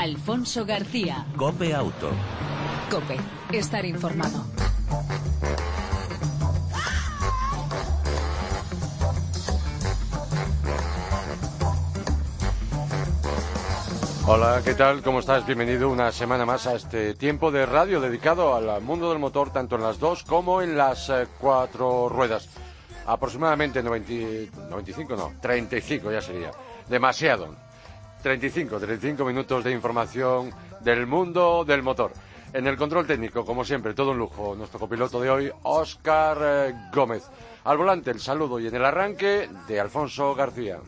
Alfonso García. Cope Auto. Cope, estar informado. Hola, ¿qué tal? ¿Cómo estás? Bienvenido una semana más a este tiempo de radio dedicado al mundo del motor, tanto en las dos como en las eh, cuatro ruedas. Aproximadamente 90, 95, no, 35 ya sería. Demasiado. 35, 35 minutos de información del mundo del motor. En el control técnico, como siempre, todo un lujo. Nuestro copiloto de hoy, Óscar eh, Gómez. Al volante, el saludo y en el arranque de Alfonso García.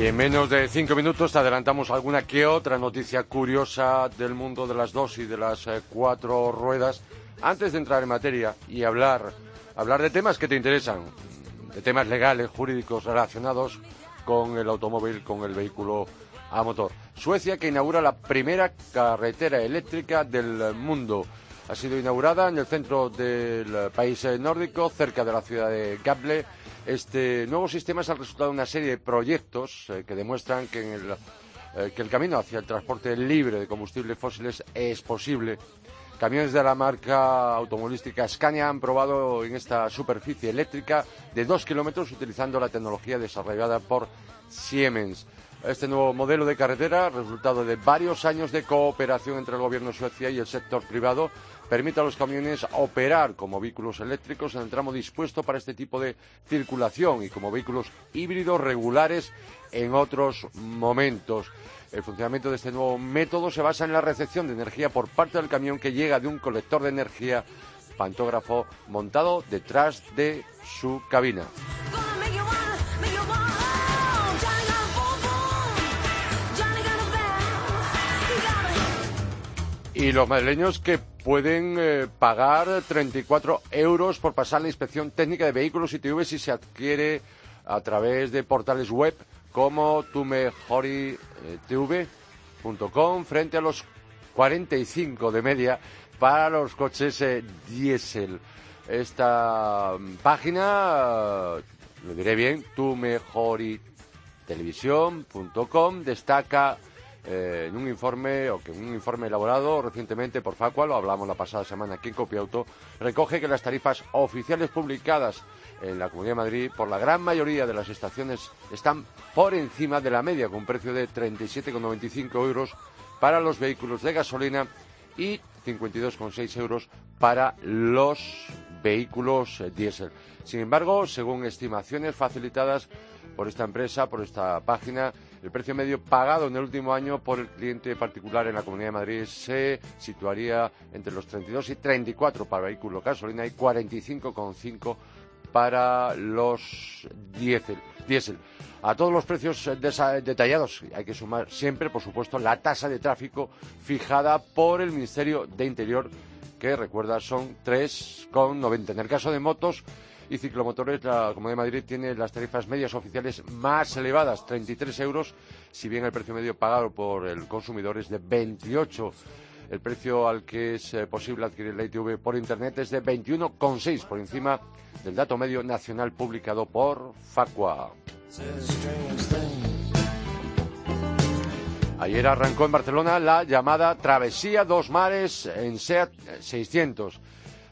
Y en menos de cinco minutos adelantamos alguna que otra noticia curiosa del mundo de las dos y de las eh, cuatro ruedas antes de entrar en materia y hablar, hablar de temas que te interesan, de temas legales, jurídicos relacionados con el automóvil, con el vehículo a motor. Suecia que inaugura la primera carretera eléctrica del mundo. Ha sido inaugurada en el centro del país nórdico, cerca de la ciudad de Gable este nuevo sistema es el resultado de una serie de proyectos eh, que demuestran que, el, eh, que el camino hacia el transporte libre de combustibles fósiles es posible. Camiones de la marca automovilística Scania han probado en esta superficie eléctrica de dos kilómetros utilizando la tecnología desarrollada por Siemens. Este nuevo modelo de carretera, resultado de varios años de cooperación entre el gobierno de Suecia y el sector privado, permite a los camiones operar como vehículos eléctricos en el tramo dispuesto para este tipo de circulación y como vehículos híbridos regulares en otros momentos. El funcionamiento de este nuevo método se basa en la recepción de energía por parte del camión que llega de un colector de energía pantógrafo montado detrás de su cabina. Y los madrileños que pueden eh, pagar 34 euros por pasar la inspección técnica de vehículos y TV si se adquiere a través de portales web como tumejoritv.com frente a los 45 de media para los coches eh, diésel. Esta mm, página, lo diré bien, tumejoritv.com destaca eh, en un informe o que un informe elaborado recientemente por Facua, lo hablamos la pasada semana aquí en Copiauto, recoge que las tarifas oficiales publicadas en la Comunidad de Madrid por la gran mayoría de las estaciones están por encima de la media con un precio de 37,95 euros para los vehículos de gasolina y 52,6 euros para los vehículos eh, diésel. Sin embargo, según estimaciones facilitadas por esta empresa, por esta página, el precio medio pagado en el último año por el cliente particular en la Comunidad de Madrid se situaría entre los 32 y 34 para vehículos gasolina y 45,5 para los diésel. A todos los precios detallados hay que sumar siempre, por supuesto, la tasa de tráfico fijada por el Ministerio de Interior, que recuerda son 3,90. En el caso de motos, y ciclomotores, la Comunidad de Madrid tiene las tarifas medias oficiales más elevadas, 33 euros, si bien el precio medio pagado por el consumidor es de 28 el precio al que es eh, posible adquirir la ITV por Internet es de 21,6 por encima del dato medio nacional publicado por Facua. Ayer arrancó en Barcelona la llamada Travesía Dos Mares en SEAT 600.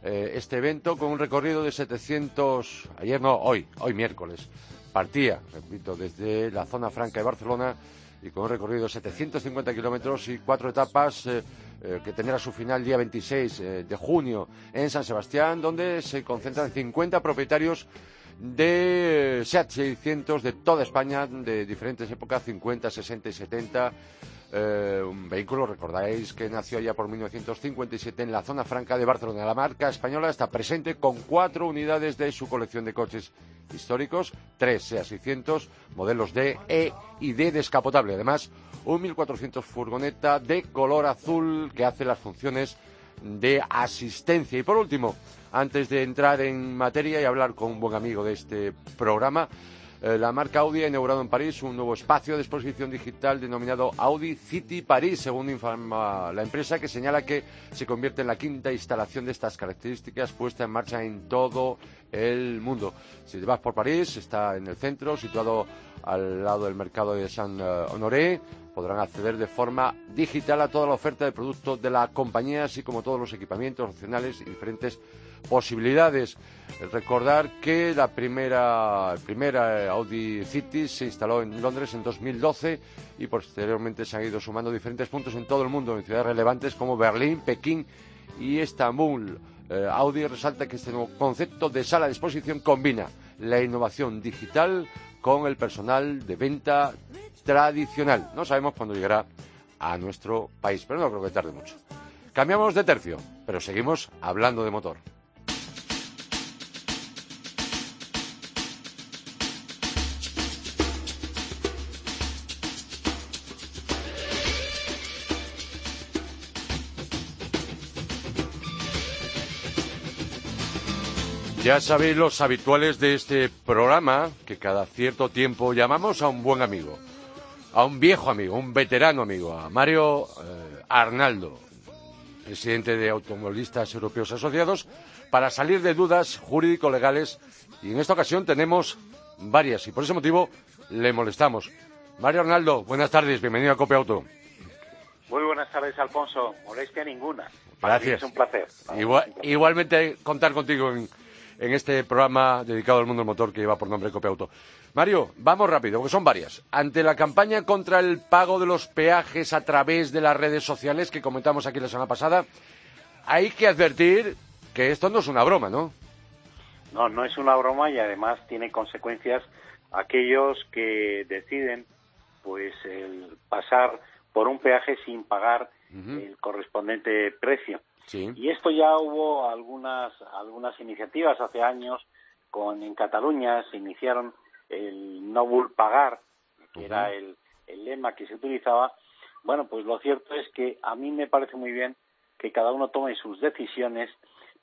Eh, este evento con un recorrido de 700, ayer no, hoy, hoy miércoles. Partía, repito, desde la zona franca de Barcelona y con un recorrido de 750 kilómetros y cuatro etapas eh, eh, que tendrá su final día 26 de junio en San Sebastián, donde se concentran 50 propietarios de SEAT 600 de toda España, de diferentes épocas, 50, 60 y 70 eh, un vehículo, recordáis que nació ya por 1957 en la zona franca de Barcelona. La marca española está presente con cuatro unidades de su colección de coches históricos, tres SEA 600, modelos D, E y D descapotable. Además, un 1400 furgoneta de color azul que hace las funciones de asistencia. Y por último, antes de entrar en materia y hablar con un buen amigo de este programa, eh, la marca Audi ha inaugurado en París un nuevo espacio de exposición digital denominado Audi City París, según informa la empresa, que señala que se convierte en la quinta instalación de estas características puesta en marcha en todo el mundo. Si te vas por París, está en el centro, situado al lado del mercado de Saint-Honoré. Podrán acceder de forma digital a toda la oferta de productos de la compañía, así como todos los equipamientos opcionales y diferentes posibilidades. Recordar que la primera, primera Audi City se instaló en Londres en 2012 y posteriormente se han ido sumando diferentes puntos en todo el mundo, en ciudades relevantes como Berlín, Pekín y Estambul. Eh, Audi resalta que este nuevo concepto de sala de exposición combina la innovación digital con el personal de venta tradicional. No sabemos cuándo llegará a nuestro país, pero no creo que tarde mucho. Cambiamos de tercio, pero seguimos hablando de motor. Ya sabéis los habituales de este programa que cada cierto tiempo llamamos a un buen amigo, a un viejo amigo, un veterano amigo, a Mario eh, Arnaldo, presidente de Automovilistas Europeos Asociados, para salir de dudas jurídico-legales y en esta ocasión tenemos varias y por ese motivo le molestamos. Mario Arnaldo, buenas tardes, bienvenido a Copia Auto. Muy buenas tardes, Alfonso. Molestia ninguna. Gracias. es un placer. igualmente contar contigo en, en este programa dedicado al mundo del motor que lleva por nombre Copia Auto. Mario, vamos rápido, porque son varias. Ante la campaña contra el pago de los peajes a través de las redes sociales que comentamos aquí la semana pasada, hay que advertir que esto no es una broma, ¿no? No, no es una broma y además tiene consecuencias aquellos que deciden pues el pasar por un peaje sin pagar el correspondiente precio. Y esto ya hubo algunas, algunas iniciativas hace años, con, en Cataluña se iniciaron el no pagar, que era el, el lema que se utilizaba. Bueno, pues lo cierto es que a mí me parece muy bien que cada uno tome sus decisiones,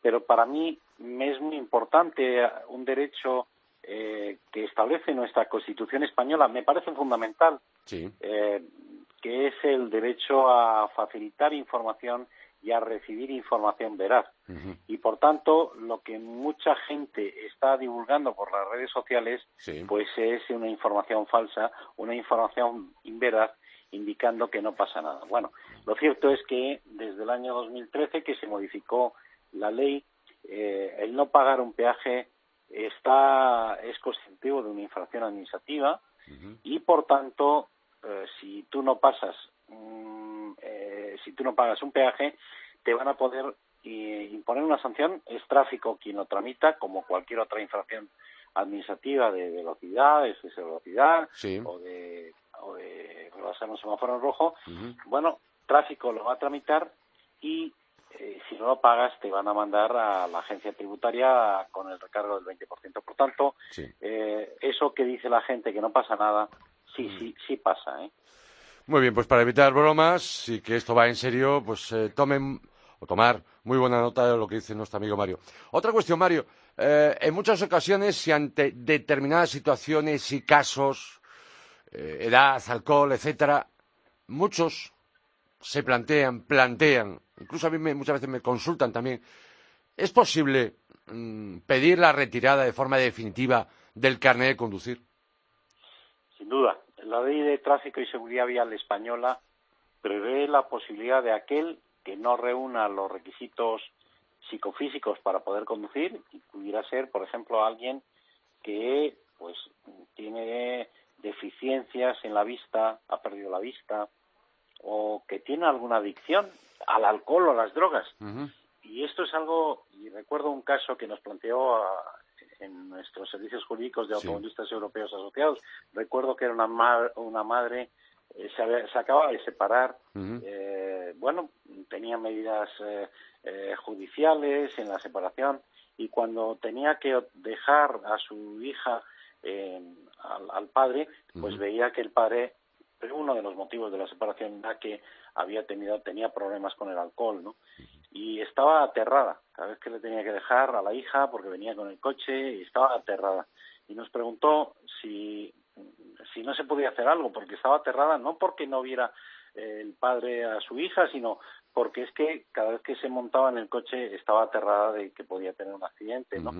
pero para mí me es muy importante un derecho eh, que establece nuestra Constitución española, me parece fundamental, eh, que es el derecho a facilitar información y a recibir información veraz. Y por tanto, lo que mucha gente está divulgando por las redes sociales, pues es una información falsa, una información inveraz, indicando que no pasa nada. Bueno, lo cierto es que desde el año 2013 que se modificó la ley, eh, el no pagar un peaje está es constitutivo de una infracción administrativa y por tanto, eh, si tú no pasas si tú no pagas un peaje, te van a poder eh, imponer una sanción. Es tráfico quien lo tramita, como cualquier otra infracción administrativa de velocidad, de exceso de velocidad o de, o de rebasar un semáforo en rojo. Bueno, tráfico lo va a tramitar y eh, si no lo pagas te van a mandar a la agencia tributaria con el recargo del 20%. Por tanto, eh, eso que dice la gente que no pasa nada, sí, sí, sí pasa. ¿eh? Muy bien, pues para evitar bromas y que esto va en serio, pues eh, tomen o tomar muy buena nota de lo que dice nuestro amigo Mario. Otra cuestión, Mario. Eh, en muchas ocasiones, si ante determinadas situaciones y casos, eh, edad, alcohol, etcétera, muchos se plantean, plantean, incluso a mí muchas veces me consultan también, ¿es posible mm, pedir la retirada de forma definitiva del carnet de conducir? Sin duda la Ley de Tráfico y Seguridad Vial española prevé la posibilidad de aquel que no reúna los requisitos psicofísicos para poder conducir y pudiera ser, por ejemplo, alguien que pues tiene deficiencias en la vista, ha perdido la vista o que tiene alguna adicción al alcohol o a las drogas. Y esto es algo, y recuerdo un caso que nos planteó en nuestros servicios jurídicos de automovilistas europeos asociados. Recuerdo que era una, una madre, eh, se, se, acaba de separar, eh, bueno, tenía medidas eh, judiciales en la separación y cuando tenía que dejar a su hija al, padre, pues veía que el padre uno de los motivos de la separación era que había tenido tenía problemas con el alcohol, ¿no? y estaba aterrada cada vez que le tenía que dejar a la hija porque venía con el coche y estaba aterrada. y nos preguntó si, si no se podía hacer algo, porque estaba aterrada, no porque no viera eh, el padre a su hija, sino porque es que cada vez que se montaba en el coche estaba aterrada de que podía tener un accidente, ¿no?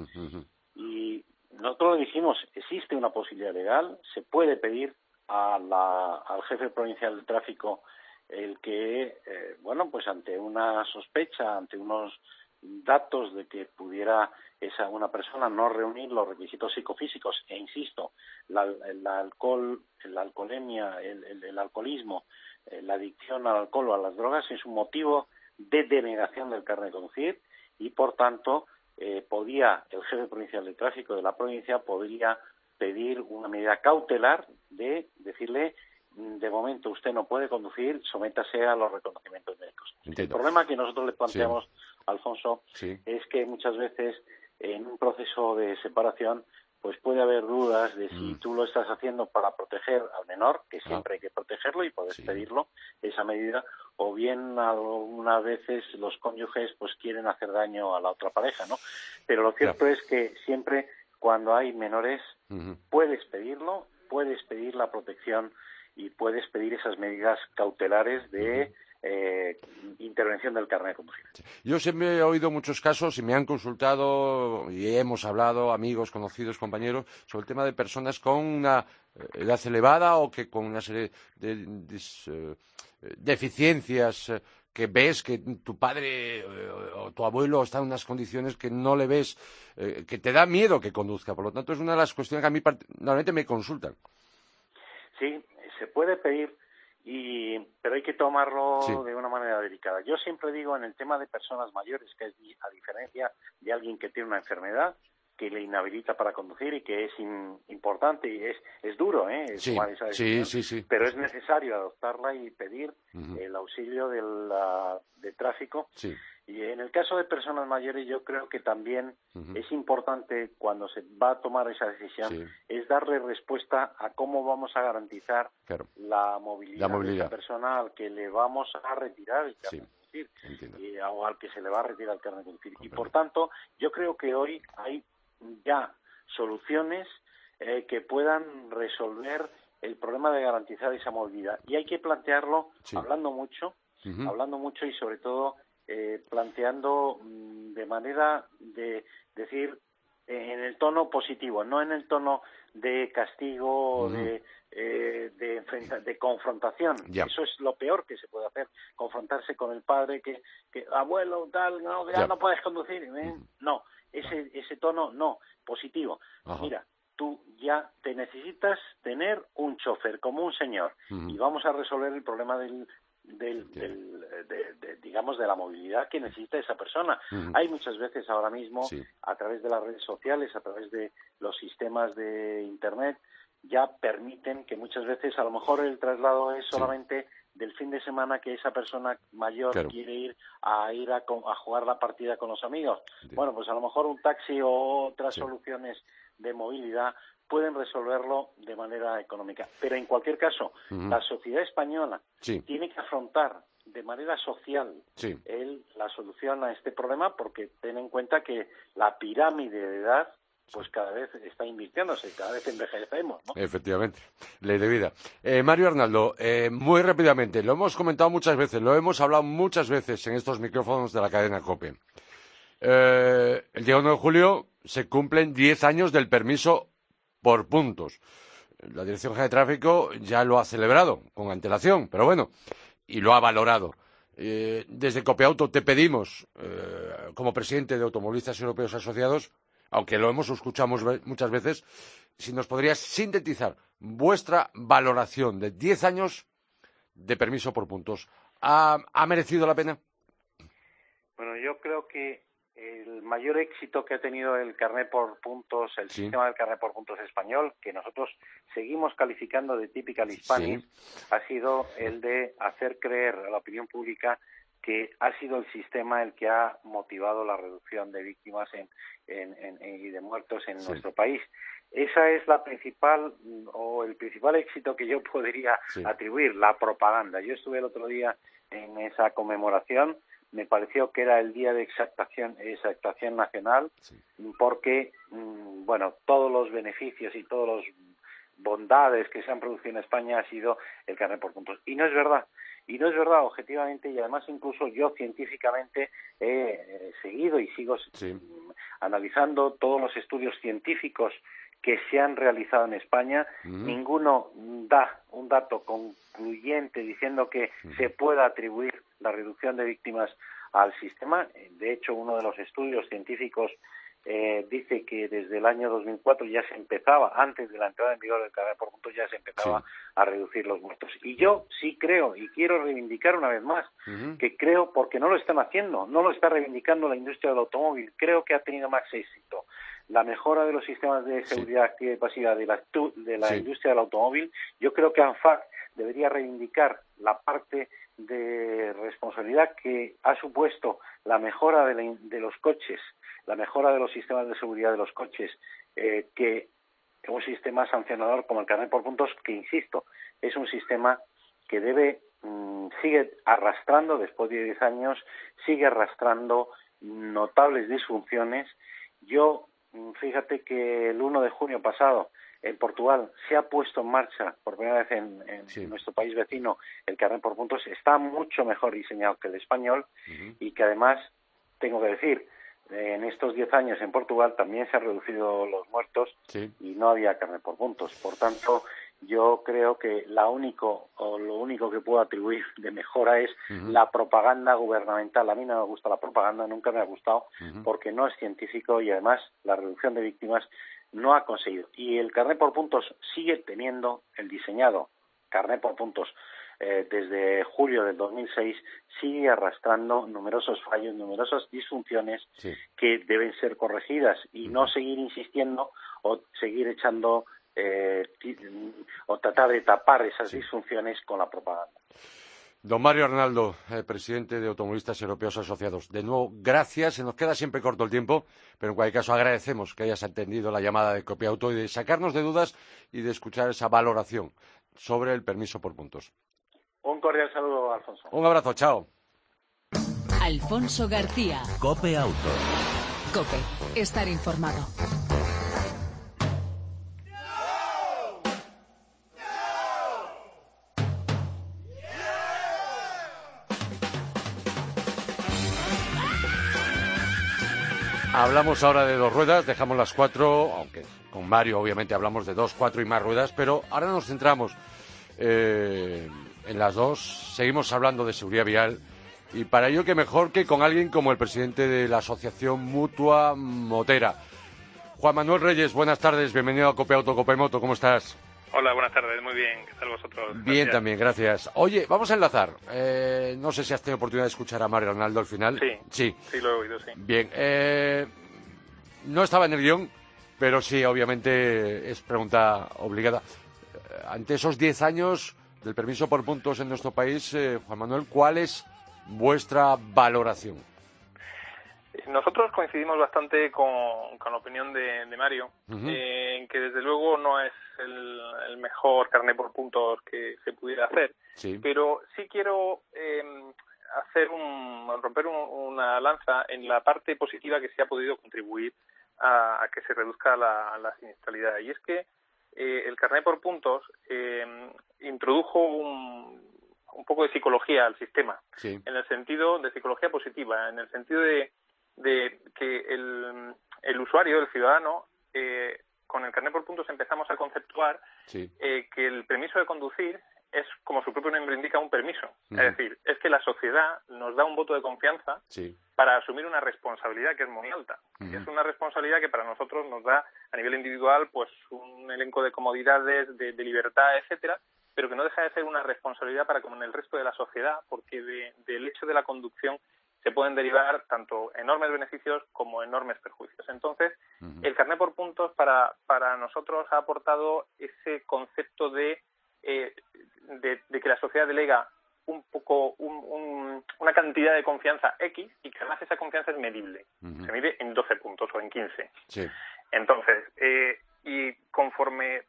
Y nosotros le dijimos, existe una posibilidad legal, se puede pedir a la, al jefe provincial de tráfico el que, eh, bueno, pues ante una sospecha, ante unos datos de que pudiera esa una persona no reunir los requisitos psicofísicos e insisto la, el alcohol la alcoholemia el, el, alcoholismo eh, la adicción al alcohol o a las drogas es un motivo de denegación del carnet de conducir y por tanto eh, podía el jefe provincial de tráfico de la provincia podría pedir una medida cautelar de decirle de momento usted no puede conducir, sométase a los reconocimientos médicos. El problema que nosotros le planteamos Alfonso, es que muchas veces en un proceso de separación pues puede haber dudas de si mm. tú lo estás haciendo para proteger al menor, que siempre hay que protegerlo y puedes pedirlo, esa medida, o bien algunas veces los cónyuges pues quieren hacer daño a la otra pareja, ¿no? Pero lo cierto es que siempre cuando hay menores puedes pedirlo, puedes pedir la protección y puedes pedir esas medidas cautelares de eh, intervención del carnet de conducir. Yo siempre he oído muchos casos y me han consultado y hemos hablado, amigos, conocidos, compañeros, sobre el tema de personas con una eh, edad elevada o que con una serie de, eh, deficiencias que ves que tu padre o tu abuelo está en unas condiciones que no le ves, que te da miedo que conduzca. Por lo tanto, es una de las cuestiones que a mí normalmente me consultan. Sí, se puede pedir y pero hay que tomarlo de una manera delicada. Yo siempre digo en el tema de personas mayores que es a diferencia de alguien que tiene una enfermedad que le inhabilita para conducir y que es importante y es, es duro, ¿eh? Es sí, sí, sí, pero es necesario adoptarla y pedir el auxilio del, de tráfico. Y en el caso de personas mayores yo creo que también es importante cuando se va a tomar esa decisión es darle respuesta a cómo vamos a garantizar la, movilidad de esa persona al que le vamos a retirar el carnet de conducir o al que se le va a retirar el carnet de conducir. Y por tanto yo creo que hoy hay ya soluciones eh, que puedan resolver el problema de garantizar esa movilidad. Y hay que plantearlo hablando mucho, hablando mucho y sobre todo eh, planteando mm, de manera de decir en el tono positivo, no en el tono de castigo, de, eh, de, confrontación. Eso es lo peor que se puede hacer, confrontarse con el padre que, que abuelo, tal, no, ya, no puedes conducir. ¿eh? No, ese, ese tono no, positivo. Mira, tú ya te necesitas tener un chofer como un señor y vamos a resolver el problema del, del, de, digamos de la movilidad que necesita esa persona. Hay muchas veces ahora mismo a través de las redes sociales, a través de los sistemas de internet ya permiten que muchas veces a lo mejor el traslado es solamente del fin de semana que esa persona mayor quiere ir a ir a, jugar la partida con los amigos. Bueno, pues a lo mejor un taxi o otras soluciones de movilidad pueden resolverlo de manera económica. Pero en cualquier caso, la sociedad española tiene que afrontar de manera social la solución a este problema porque ten en cuenta que la pirámide de edad pues cada vez está invirtiéndose, cada vez envejecemos. ¿no? Efectivamente, ley de vida. Eh, Mario Arnaldo, eh, muy rápidamente, lo hemos comentado muchas veces, lo hemos hablado muchas veces en estos micrófonos de la cadena COPE. Eh, el día 1 de julio se cumplen 10 años del permiso por puntos. La Dirección General de Tráfico ya lo ha celebrado con antelación, pero bueno, y lo ha valorado. desde Copiauto te pedimos, como presidente de Automovilistas Europeos Asociados, aunque lo hemos escuchado muchas veces, si nos podrías sintetizar vuestra valoración de 10 años de permiso por puntos. ¿Ha, merecido la pena? Bueno, yo creo que el mayor éxito que ha tenido el carnet por puntos, el sistema del carnet por puntos español, que nosotros seguimos calificando de typical hispanic, ha sido el de hacer creer a la opinión pública que ha sido el sistema el que ha motivado la reducción de víctimas en, y de muertos en nuestro país. Esa es la principal o el principal éxito que yo podría atribuir, la propaganda. Yo estuve el otro día en esa conmemoración me pareció que era el día de exactación, exactación nacional, porque, mm, bueno, todos los beneficios y todos los bondades que se han producido en España ha sido el carnet por puntos. Y no es verdad. Y no es verdad objetivamente y además incluso yo científicamente he seguido y sigo analizando todos los estudios científicos que se han realizado en España. Ninguno da un dato concluyente diciendo que se pueda atribuir la reducción de víctimas al sistema. De hecho, uno de los estudios científicos eh, dice que desde el año 2004 ya se empezaba, antes de la entrada en vigor del carnet por puntos, ya se empezaba a reducir los muertos. Y yo sí creo, y quiero reivindicar una vez más, que creo, porque no lo están haciendo, no lo está reivindicando la industria del automóvil, creo que ha tenido más éxito la mejora de los sistemas de seguridad activa y pasiva de la, de la industria del automóvil. Yo creo que ANFAC debería reivindicar la parte de responsabilidad que ha supuesto la mejora de, los coches, la mejora de los sistemas de seguridad de los coches, eh, que un sistema sancionador como el carnet por puntos, que insisto, es un sistema que debe mm, sigue arrastrando después de 10 años, sigue arrastrando notables disfunciones. Yo, mm, fíjate que el 1 de junio pasado en Portugal se ha puesto en marcha por primera vez en, nuestro país vecino el carnet por puntos, está mucho mejor diseñado que el español y que además, tengo que decir, en estos diez años en Portugal también se han reducido los muertos y no había carnet por puntos. Por tanto, yo creo que la único o lo único que puedo atribuir de mejora es la propaganda gubernamental. A mí no me gusta la propaganda, nunca me ha gustado porque no es científico y además la reducción de víctimas no ha conseguido. Y el carnet por puntos sigue teniendo el diseñado carnet por puntos eh, desde julio del 2006 sigue arrastrando numerosos fallos, numerosas disfunciones que deben ser corregidas y no seguir insistiendo o seguir echando eh, o tratar de tapar esas disfunciones con la propaganda. Don Mario Arnaldo, eh, presidente de Automovilistas Europeos Asociados. De nuevo, gracias. Se nos queda siempre corto el tiempo, pero en cualquier caso agradecemos que hayas atendido la llamada de Copia Auto y de sacarnos de dudas y de escuchar esa valoración sobre el permiso por puntos. Un cordial saludo, Alfonso. Un abrazo, chao. Alfonso García. Cope Auto. Cope, estar informado. Hablamos ahora de dos ruedas, dejamos las cuatro, aunque con Mario obviamente hablamos de dos, cuatro y más ruedas, pero ahora nos centramos eh, en las dos, seguimos hablando de seguridad vial y para ello que mejor que con alguien como el presidente de la Asociación Mutua Motera. Juan Manuel Reyes, buenas tardes, bienvenido a Cope Auto, Cope Moto, ¿cómo estás? Hola, buenas tardes, muy bien, ¿qué tal vosotros? Bien también, gracias. Oye, vamos a enlazar. Eh, no sé si has tenido oportunidad de escuchar a Mario Ronaldo al final. Sí, sí, sí lo he oído, sí. Bien, eh, no estaba en el guion, pero sí, obviamente es pregunta obligada. Eh, ante esos 10 años del permiso por puntos en nuestro país, Juan Manuel, ¿cuál es vuestra valoración? Nosotros coincidimos bastante con, la opinión de, Mario, en que desde luego no es el, mejor carnet por puntos que se pudiera hacer, pero sí quiero em, hacer un, romper una lanza en la parte positiva que se ha podido contribuir a, que se reduzca la, la, siniestralidad. Y es que eh, el carnet por puntos em, introdujo un, un poco de psicología al sistema, en el sentido de psicología positiva, en el sentido de de que el, el usuario, el ciudadano, eh, con el carnet por puntos empezamos a conceptuar eh, que el permiso de conducir es, como su propio nombre indica, un permiso. Es decir, es que la sociedad nos da un voto de confianza para asumir una responsabilidad que es muy alta. Es una responsabilidad que para nosotros nos da, a nivel individual, pues un elenco de comodidades, de, libertad, etcétera, pero que no deja de ser una responsabilidad para como en el resto de la sociedad, porque del hecho de la conducción se pueden derivar tanto enormes beneficios como enormes perjuicios. Entonces, el carnet por puntos para, para nosotros ha aportado ese concepto de, eh, de, que la sociedad delega un poco una cantidad de confianza X y que además esa confianza es medible. Se mide en 12 puntos o en 15. Entonces, eh, y conforme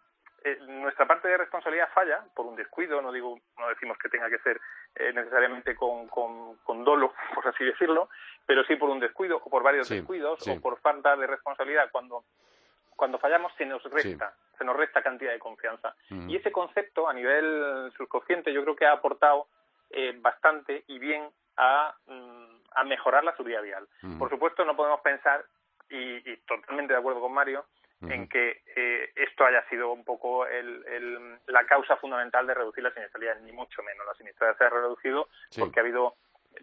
eh, nuestra parte de responsabilidad falla por un descuido, no digo, no decimos que tenga que ser eh, necesariamente con, así decirlo, pero sí por un descuido o por varios descuidos o por falta de responsabilidad. Cuando cuando fallamos se nos resta, se nos resta cantidad de confianza. Y ese concepto a nivel subconsciente yo creo que ha aportado eh, bastante y bien a, mm, a mejorar la seguridad vial. Por supuesto no podemos pensar, y, y totalmente de acuerdo con Mario, en que eh, esto haya sido un poco el, la causa fundamental de reducir la siniestralidad, ni mucho menos. La siniestralidad se ha reducido porque ha habido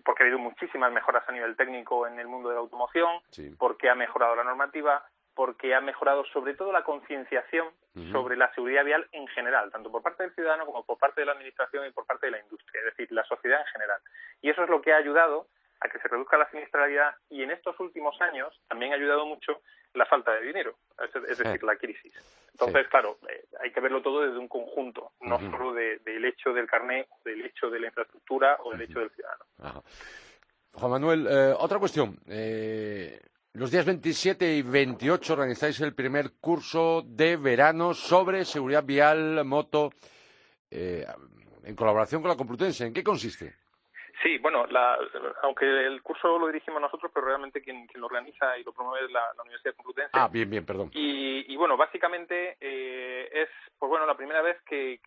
porque ha habido muchísimas mejoras a nivel técnico en el mundo de la automoción, porque ha mejorado la normativa, porque ha mejorado sobre todo la concienciación sobre la seguridad vial en general, tanto por parte del ciudadano como por parte de la administración y por parte de la industria, es decir, la sociedad en general. Y eso es lo que ha ayudado a que se reduzca la siniestralidad y en estos últimos años también ha ayudado mucho la falta de dinero, es, decir, la crisis. Entonces, claro, eh, hay que verlo todo desde un conjunto, no solo del hecho del carné, del hecho de la infraestructura o del hecho del ciudadano. Juan Manuel, eh, otra cuestión. Eh, los días 27 y 28 organizáis el primer curso de verano sobre seguridad vial, moto, en colaboración con la Complutense. ¿En qué consiste? Sí, bueno, aunque el curso lo dirigimos nosotros, pero realmente quien, lo organiza y lo promueve es la, Universidad Complutense. Ah, bien, bien, perdón. Y, bueno, básicamente eh, es, pues bueno, la primera vez que,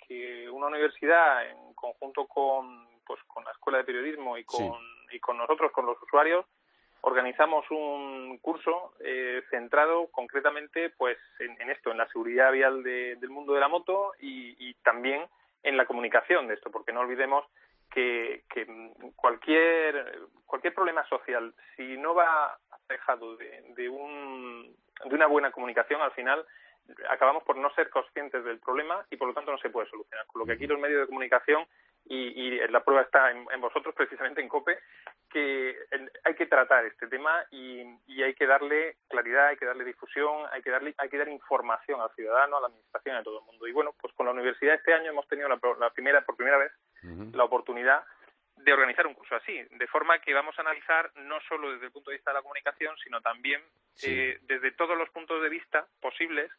una universidad, en conjunto con, pues, con la Escuela de Periodismo y con, y con nosotros, con los usuarios, organizamos un curso eh, centrado concretamente, pues, en, esto, en la seguridad vial del mundo de la moto y, y también en la comunicación de esto, porque no olvidemos que, cualquier, cualquier problema social, si no va dejado de, de, un, de una buena comunicación, al final acabamos por no ser conscientes del problema y por lo tanto no se puede solucionar. Con lo que aquí los medios de comunicación y, la prueba está en, vosotros, precisamente en COPE, que hay que tratar este tema y, hay que darle claridad, hay que darle difusión, hay que darle, hay que dar información al ciudadano, a la administración, a todo el mundo. Y bueno, pues con la universidad este año hemos tenido la, primera, por primera vez, la oportunidad de organizar un curso así, de forma que vamos a analizar no solo desde el punto de vista de la comunicación, sino también eh, desde todos los puntos de vista posibles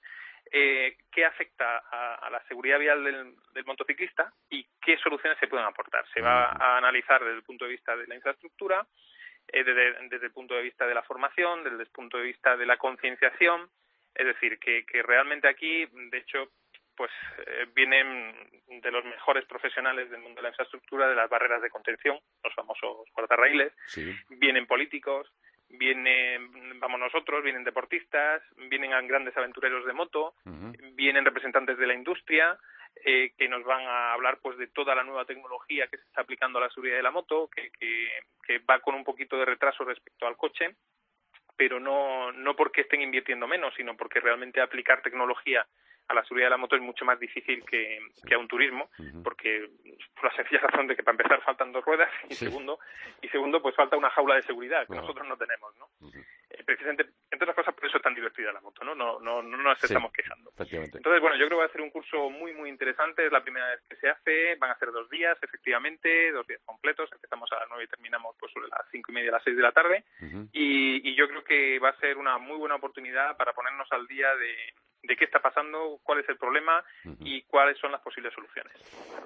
eh, qué afecta a, la seguridad vial del, motociclista y qué soluciones se pueden aportar. Se va a analizar desde el punto de vista de la infraestructura, eh, desde, el punto de vista de la formación, desde el punto de vista de la concienciación. Es decir, que, realmente aquí, de hecho, pues eh, vienen de los mejores profesionales del mundo de la infraestructura, de las barreras de contención, los famosos guardarraíles, vienen políticos, vienen, vamos nosotros, vienen deportistas, vienen grandes aventureros de moto, vienen representantes de la industria, eh, que nos van a hablar pues de toda la nueva tecnología que se está aplicando a la seguridad de la moto, que, que, que va con un poquito de retraso respecto al coche, pero no, no porque estén invirtiendo menos, sino porque realmente aplicar tecnología a la seguridad de la moto es mucho más difícil que, que a un turismo, porque por la sencilla razón de que para empezar faltan dos ruedas y segundo y segundo pues falta una jaula de seguridad que nosotros no tenemos, ¿no? Eh, precisamente entre otras cosas por eso es tan divertida la moto, ¿no? No no no nos estamos quejando. Entonces bueno yo creo que va a ser un curso muy muy interesante, es la primera vez que se hace, van a ser dos días efectivamente, dos días completos, empezamos a las nueve y terminamos pues sobre las cinco y media a las seis de la tarde y, y yo creo que va a ser una muy buena oportunidad para ponernos al día de de qué está pasando, cuál es el problema y cuáles son las posibles soluciones.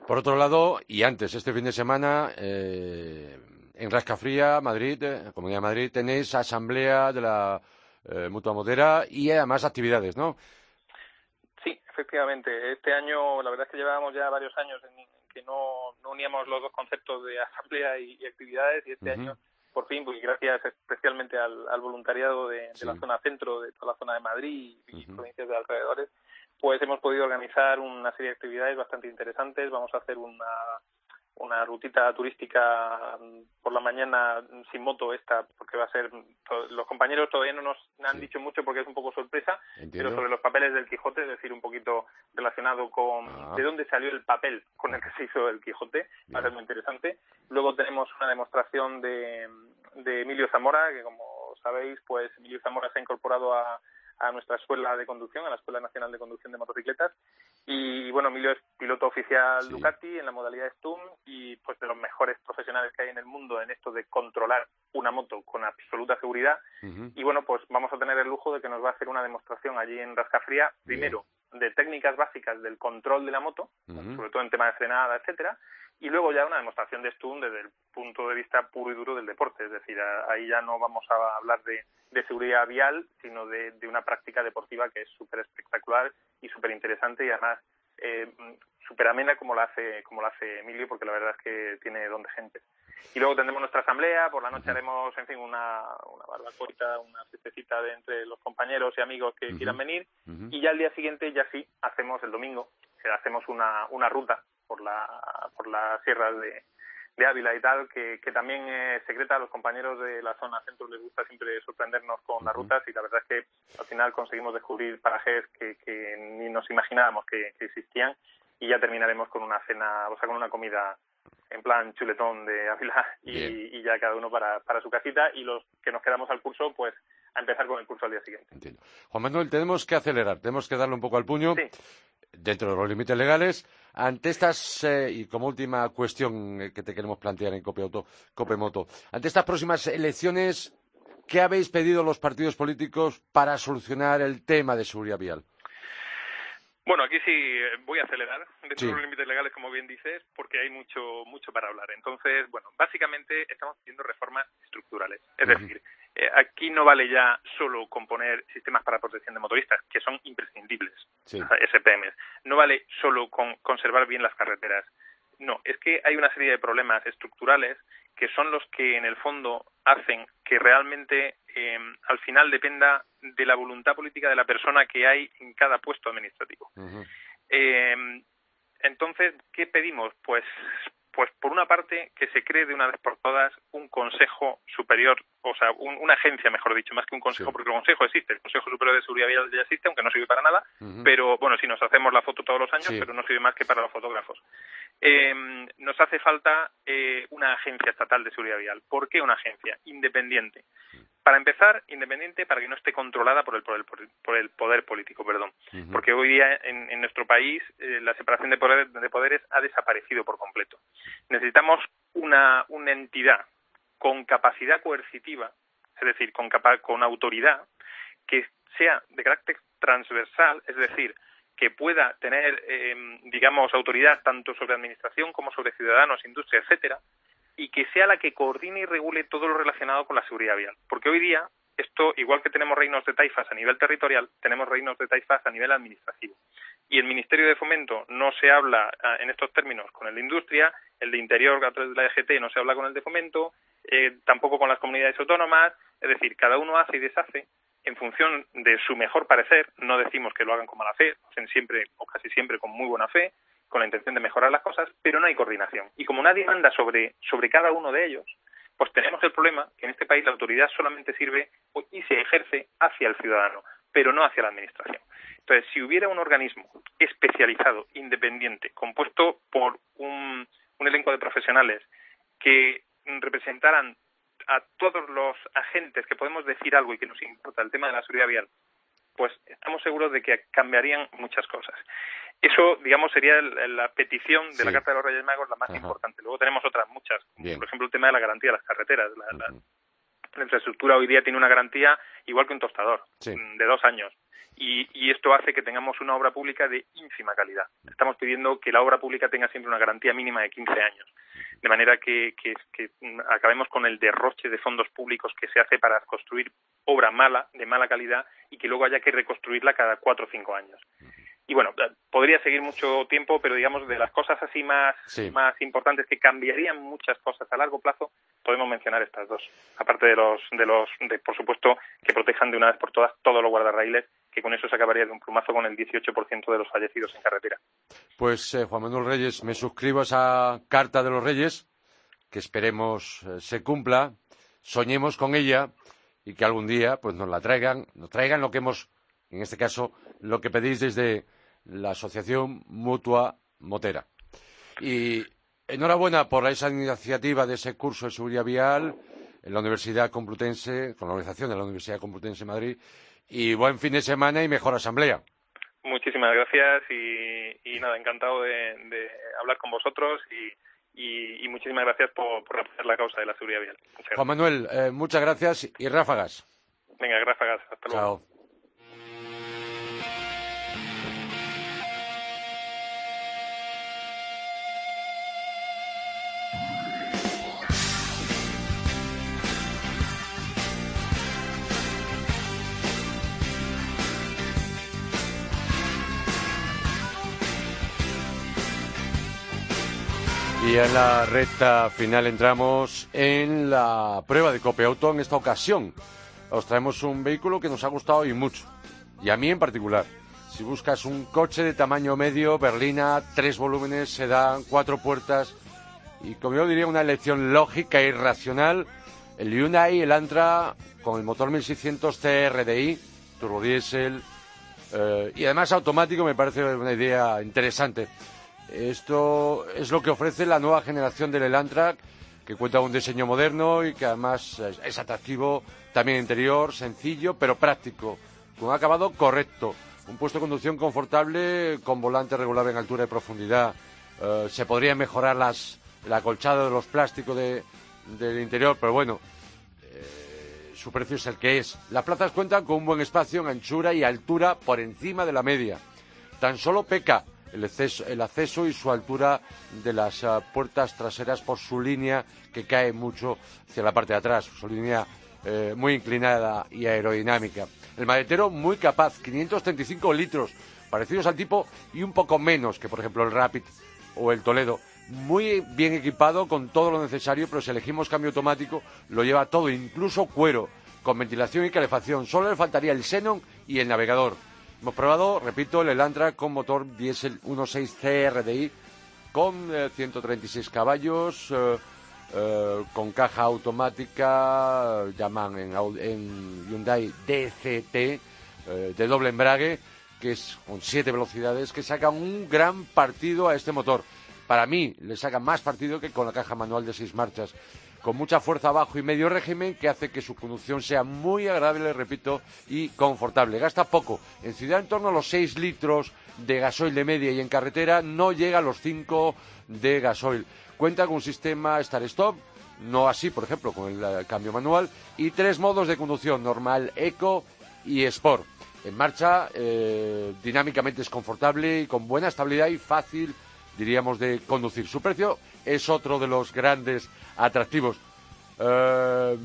Por otro lado, y antes, este fin de semana, eh, en Rascafría, Madrid, eh, Comunidad de Madrid, tenéis asamblea de la eh, Mutua Modera y además actividades, ¿no? Sí, efectivamente. Este año, la verdad es que llevábamos ya varios años en que no, uníamos los dos conceptos de asamblea y, actividades y este año por fin, porque gracias especialmente al, voluntariado de, la zona centro, de toda la zona de Madrid y provincias de alrededores, pues hemos podido organizar una serie de actividades bastante interesantes. Vamos a hacer una, una rutita turística mm, por la mañana sin moto esta, porque va a ser, los compañeros todavía no nos han dicho mucho porque es un poco sorpresa, pero sobre los papeles del Quijote, es decir, un poquito relacionado con ah. de dónde salió el papel con el que se hizo el Quijote, va a ser muy interesante. Luego tenemos una demostración de, de Emilio Zamora, que como sabéis, pues Emilio Zamora se ha incorporado a, a nuestra escuela de conducción, a la Escuela Nacional de Conducción de Motocicletas. Y bueno, Emilio es piloto oficial Ducati en la modalidad STUM y pues de los mejores profesionales que hay en el mundo en esto de controlar una moto con absoluta seguridad. Y bueno, pues vamos a tener el lujo de que nos va a hacer una demostración allí en Rascafría, primero de técnicas básicas del control de la moto, sobre todo en tema de frenada, etcétera, y luego ya una demostración de stun desde el punto de vista puro y duro del deporte, es decir, ahí ya no vamos a hablar de, seguridad vial, sino de, una práctica deportiva que es súper espectacular y súper interesante y además eh, súper amena como la hace como la hace Emilio, porque la verdad es que tiene don de gente. Y luego tendremos nuestra asamblea, por la noche haremos, en fin, una, una barbacoita, una fiestecita de entre los compañeros y amigos que quieran venir. Y ya el día siguiente, ya sí, hacemos el domingo, hacemos una, una ruta por, la, por las sierras de, de Ávila y tal, que, que también es secreta. A los compañeros de la zona centro les gusta siempre sorprendernos con las rutas y la verdad es que al final conseguimos descubrir parajes que, que ni nos imaginábamos que, que existían y ya terminaremos con una cena, o sea, con una comida en plan chuletón de Ávila y, ya cada uno para, para su casita y los que nos quedamos al curso, pues a empezar con el curso al día siguiente. Entiendo. Juan Manuel, tenemos que acelerar, tenemos que darle un poco al puño. Dentro de los límites legales, ante estas, eh, y como última cuestión eh, que te queremos plantear en Copeauto, Copemoto, ante estas próximas elecciones, ¿qué habéis pedido los partidos políticos para solucionar el tema de seguridad vial? Bueno, aquí sí eh, voy a acelerar dentro de los límites legales, como bien dices, porque hay mucho mucho para hablar. Entonces, bueno, básicamente estamos pidiendo reformas estructurales. Es decir, eh, aquí no vale ya solo componer sistemas para protección de motoristas, que son imprescindibles, SPMs. No vale solo con conservar bien las carreteras. No, es que hay una serie de problemas estructurales que son los que en el fondo hacen que realmente em, al final dependa de la voluntad política de la persona que hay en cada puesto administrativo. Em, entonces, ¿qué pedimos? Pues, pues por una parte que se cree de una vez por todas un consejo superior, o sea, una agencia, mejor dicho, más que un consejo, porque el consejo existe, el Consejo Superior de Seguridad Vial ya existe, aunque no sirve para nada, pero bueno, si nos hacemos la foto todos los años, pero no sirve más que para los fotógrafos. Eh, nos hace falta eh, una agencia estatal de seguridad vial. ¿Por qué una agencia? Independiente. Para empezar, independiente para que no esté controlada por el, por el, por el poder político, perdón. Porque hoy día en, nuestro país eh, la separación de, de poderes ha desaparecido por completo. Necesitamos una, una entidad con capacidad coercitiva, es decir, con, con autoridad, que sea de carácter transversal, es decir, que pueda tener, eh, digamos, autoridad tanto sobre administración como sobre ciudadanos, industria, etcétera, y que sea la que coordine y regule todo lo relacionado con la seguridad vial. Porque hoy día, esto, igual que tenemos reinos de taifas a nivel territorial, tenemos reinos de taifas a nivel administrativo. Y el Ministerio de Fomento no se habla ah, en estos términos con el de Industria, el de Interior a través de la EGT no se habla con el de Fomento, eh, tampoco con las comunidades autónomas, es decir, cada uno hace y deshace en función de su mejor parecer, no decimos que lo hagan con mala fe, hacen siempre o casi siempre con muy buena fe, con la intención de mejorar las cosas, pero no hay coordinación. Y como nadie manda sobre, sobre cada uno de ellos, pues tenemos el problema que en este país la autoridad solamente sirve y se ejerce hacia el ciudadano, pero no hacia la administración. Entonces, si hubiera un organismo especializado, independiente, compuesto por un elenco de profesionales que representaran a todos los agentes que podemos decir algo y que nos importa el tema de la seguridad vial, pues estamos seguros de que cambiarían muchas cosas. Eso, digamos, sería la petición de la Carta de los Reyes Magos la más importante. Luego tenemos otras muchas, por ejemplo, el tema de la garantía de las carreteras. La, infraestructura hoy día tiene una garantía igual que un tostador, mm, de dos años. Y, y, esto hace que tengamos una obra pública de ínfima calidad. Estamos pidiendo que la obra pública tenga siempre una garantía mínima de 15 años de manera que, acabemos con el derroche de fondos públicos que se hace para construir obra mala, de mala calidad, y que luego haya que reconstruirla cada cuatro o cinco años. Y bueno, podría seguir mucho tiempo, pero digamos de las cosas así más, más importantes que cambiarían muchas cosas a largo plazo, podemos mencionar estas dos. Aparte de los, de los, de, por supuesto, que protejan de una vez por todas todos los guardarraíles que con eso se acabaría de un plumazo con el 18% de los fallecidos en carretera. Pues eh, Juan Manuel Reyes, me suscribo a esa Carta de los Reyes, que esperemos eh, se cumpla, soñemos con ella y que algún día pues nos la traigan, nos traigan lo que hemos, en este caso, lo que pedís desde la Asociación Mutua Motera. Y enhorabuena por esa iniciativa de ese curso de seguridad vial en la Universidad Complutense, con la organización de la Universidad Complutense de Madrid, y buen fin de semana y mejor asamblea. Muchísimas gracias y, nada, encantado de, hablar con vosotros y, muchísimas gracias por, por apoyar la causa de la seguridad vial. Juan Manuel, eh, muchas gracias y ráfagas. Venga, ráfagas. Hasta luego. Y en la recta final entramos en la prueba de Cope Auto. En esta ocasión os traemos un vehículo que nos ha gustado y mucho. Y a mí en particular. Si buscas un coche de tamaño medio, berlina, tres volúmenes, se dan cuatro puertas y como yo diría una elección lógica y racional, el Hyundai Elantra con el motor 1600 TRDI, turbodiesel eh, y además automático me parece una idea interesante. Esto es lo que ofrece la nueva generación del Elantra que cuenta con un diseño moderno y que además es, atractivo también interior, sencillo pero práctico, con acabado correcto, un puesto de conducción confortable con volante regular en altura y profundidad. Eh, se podría mejorar las el acolchado de los plásticos del interior, pero bueno, eh, su precio es el que es. Las plazas cuentan con un buen espacio en anchura y altura por encima de la media. Tan solo peca el acceso, y su altura de las ah, puertas traseras por su línea que cae mucho hacia la parte de atrás, su línea eh, muy inclinada y aerodinámica. El maletero muy capaz, 535 litros, parecidos al tipo y un poco menos que por ejemplo el Rapid o el Toledo muy bien equipado con todo lo necesario, pero si elegimos cambio automático, lo lleva todo, incluso cuero, con ventilación y calefacción. Solo le faltaría el Xenon y el navegador. Hemos probado, repito, el Elantra con motor diésel 1.6 CRDI con 136 eh, caballos, eh, eh, con caja automática, llaman en, en Hyundai DCT, de doble embrague, que es con siete velocidades, que saca un gran partido a este motor. Para mí le saca más partido que con la caja manual de seis marchas, con mucha fuerza abajo y medio régimen que hace que su conducción sea muy agradable, repito, y confortable. Gasta poco, en ciudad en torno a los seis litros de gasoil de media y en carretera no llega a los cinco de gasoil. Cuenta con un sistema start-stop, no así, por ejemplo, con el eh, cambio manual, y tres modos de conducción, normal, eco y sport. En marcha, eh, dinámicamente es confortable y con buena estabilidad y fácil diríamos, de conducir. Su precio es otro de los grandes atractivos. Eh,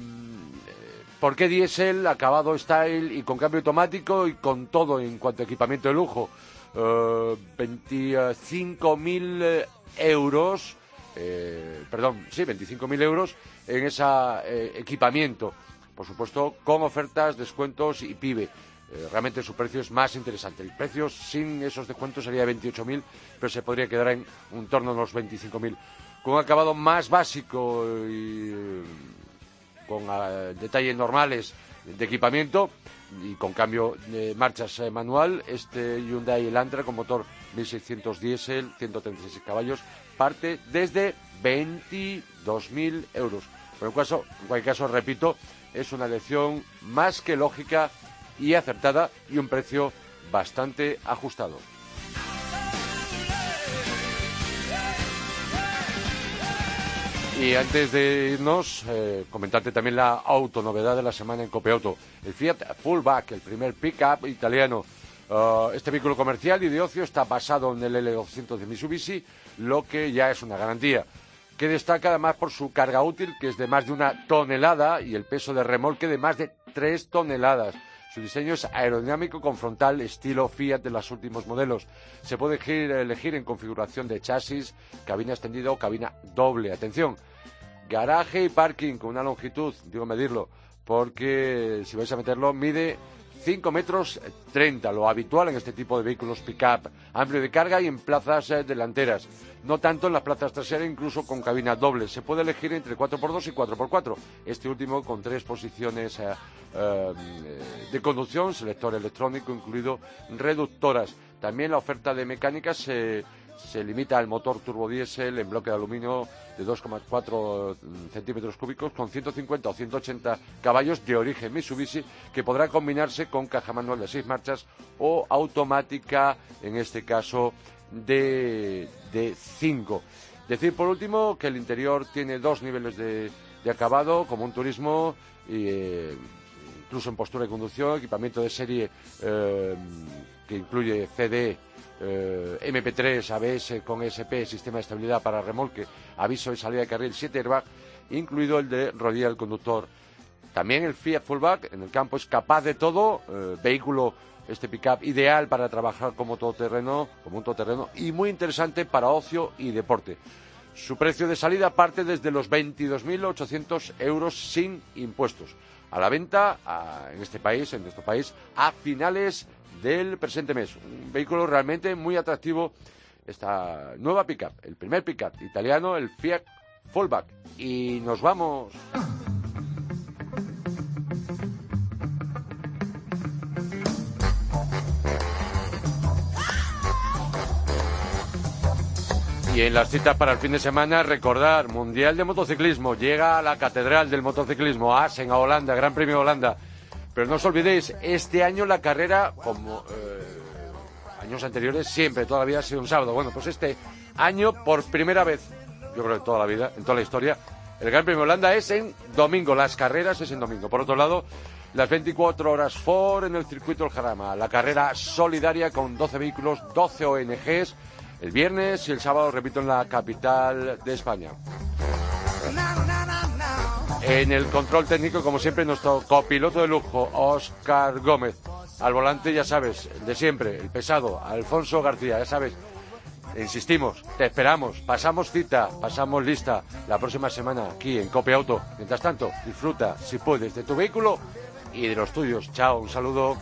¿Por qué diésel, acabado style y con cambio automático y con todo en cuanto a equipamiento de lujo? Eh, 25.000 euros, eh, perdón, sí, 25.000 euros en ese eh, equipamiento. Por supuesto, con ofertas, descuentos y PIBE. Eh, realmente su precio es más interesante. El precio sin esos descuentos sería de 28.000, pero se podría quedar en un torno a los 25.000. Con un acabado más básico y eh, con eh, detalles normales de equipamiento y con cambio de marchas manual, este Hyundai Elantra con motor 1600 diésel, 136 caballos, parte desde 22.000 euros. Pero en cualquier caso, repito, es una elección más que lógica y acertada y un precio bastante ajustado. Y antes de irnos, eh, comentarte también la autonovedad de la semana en Copeauto. El Fiat Fullback, el primer pick-up italiano. Uh, este vehículo comercial y de ocio está basado en el L200 de Mitsubishi, lo que ya es una garantía. Que destaca además por su carga útil, que es de más de una tonelada, y el peso de remolque de más de tres toneladas. Su diseño es aerodinámico con frontal estilo Fiat de los últimos modelos. Se puede elegir, en configuración de chasis, cabina extendida o cabina doble. Atención, garaje y parking con una longitud, digo medirlo, porque si vais a meterlo, mide 5 metros 30, lo habitual en este tipo de vehículos pick-up, amplio de carga y en plazas eh, delanteras. No tanto en las plazas traseras, incluso con cabina doble. Se puede elegir entre 4x2 y 4x4. Este último con tres posiciones eh, eh, de conducción, selector electrónico incluido, reductoras. También la oferta de mecánica se se limita al motor turbodiesel en bloque de aluminio de 2,4 centímetros cúbicos con 150 o 180 caballos de origen Mitsubishi que podrá combinarse con caja manual de seis marchas o automática, en este caso de, de 5. Decir por último que el interior tiene dos niveles de, acabado, como un turismo, eh, incluso en postura de conducción, equipamiento de serie eh, que incluye CD eh, MP3, ABS con SP, sistema de estabilidad para remolque, aviso de salida de carril, 7 airbag, incluido el de rodilla del conductor. También el Fiat Fullback en el campo es capaz de todo, eh, vehículo este pickup ideal para trabajar como todoterreno, como un todoterreno y muy interesante para ocio y deporte. Su precio de salida parte desde los 22.800 euros sin impuestos. A la venta en este país, en nuestro país, a finales del presente mes. Un vehículo realmente muy atractivo. Esta nueva pickup, el primer pickup italiano, el Fiat Fallback. Y nos vamos. Y en las citas para el fin de semana, recordar, Mundial de Motociclismo, llega a la Catedral del Motociclismo, Asen, a Holanda, Gran Premio Holanda. Pero no os olvidéis, este año la carrera, como eh, años anteriores, siempre, toda la vida ha sido un sábado. Bueno, pues este año, por primera vez, yo creo que toda la vida, en toda la historia, el Gran Premio Holanda es en domingo, las carreras es en domingo. Por otro lado, las 24 horas Ford en el circuito del Jarama, la carrera solidaria con 12 vehículos, 12 ONGs el viernes y el sábado, repito, en la capital de España. En el control técnico, como siempre, nuestro copiloto de lujo, Oscar Gómez. Al volante, ya sabes, de siempre, el pesado, Alfonso García, ya sabes. Insistimos, te esperamos, pasamos cita, pasamos lista la próxima semana aquí en Copia Auto. Mientras tanto, disfruta, si puedes, de tu vehículo y de los tuyos. Chao, un saludo.